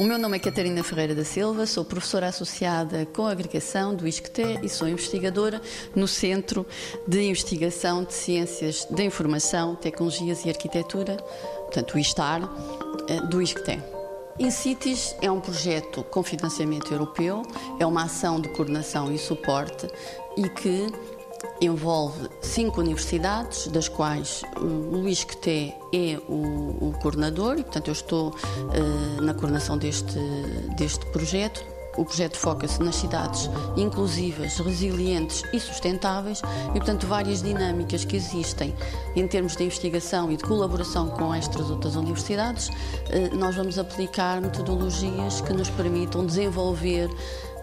O meu nome é Catarina Ferreira da Silva, sou professora associada com a agregação do ISCTE e sou investigadora no Centro de Investigação de Ciências da Informação, Tecnologias e Arquitetura, portanto o ISTAR, eh, do ISCTE. InCities é um projeto com financiamento europeu, é uma ação de coordenação e suporte e que envolve cinco universidades, das quais o Luís Queté é o, o, coordenador e, portanto, eu estou uh, na coordenação deste, deste projeto. O projeto foca-se nas cidades inclusivas, resilientes e sustentáveis e, portanto, várias dinâmicas que existem em termos de investigação e de colaboração com estas outras universidades, eh, nós vamos aplicar metodologias que nos permitam desenvolver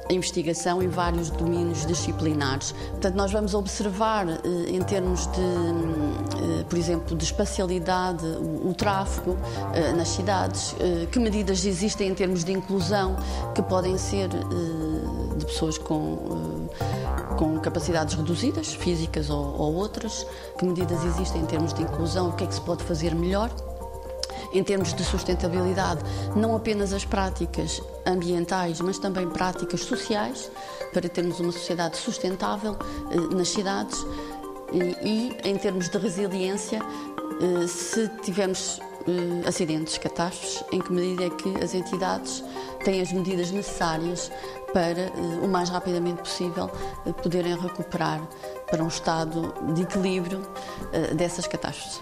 a investigação em vários domínios disciplinares. Portanto, nós vamos observar, eh, em termos de, eh, por exemplo, de espacialidade, o, tráfego eh, nas cidades, que medidas existem em termos de inclusão que podem ser de pessoas com, com capacidades reduzidas, físicas ou, ou outras, que medidas existem em termos de inclusão, o que é que se pode fazer melhor em termos de sustentabilidade, não apenas as práticas ambientais, mas também práticas sociais, para termos uma sociedade sustentável eh, nas cidades e, e, em termos de resiliência, eh, se tivermos eh, acidentes, catástrofes, em que medida é que as entidades têm as medidas necessárias para, o mais rapidamente possível, poderem recuperar para um estado de equilíbrio dessas catástrofes.